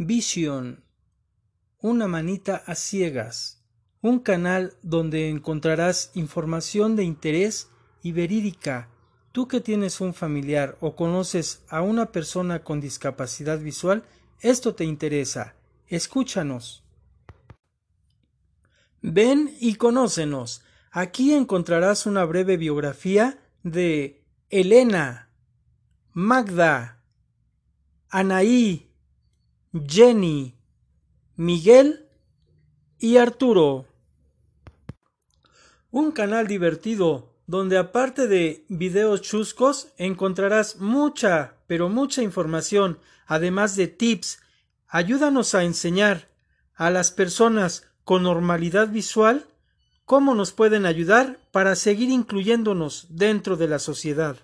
Vision, una manita a ciegas, un canal donde encontrarás información de interés y verídica. Tú que tienes un familiar o conoces a una persona con discapacidad visual, esto te interesa. Escúchanos. Ven y conócenos. Aquí encontrarás una breve biografía de Elena, Magda, Anaí, Jenny, Miguel y Arturo. Un canal divertido donde aparte de videos chuscos encontrarás mucha, pero mucha información, además de tips. Ayúdanos a enseñar a las personas con normalidad visual cómo nos pueden ayudar para seguir incluyéndonos dentro de la sociedad.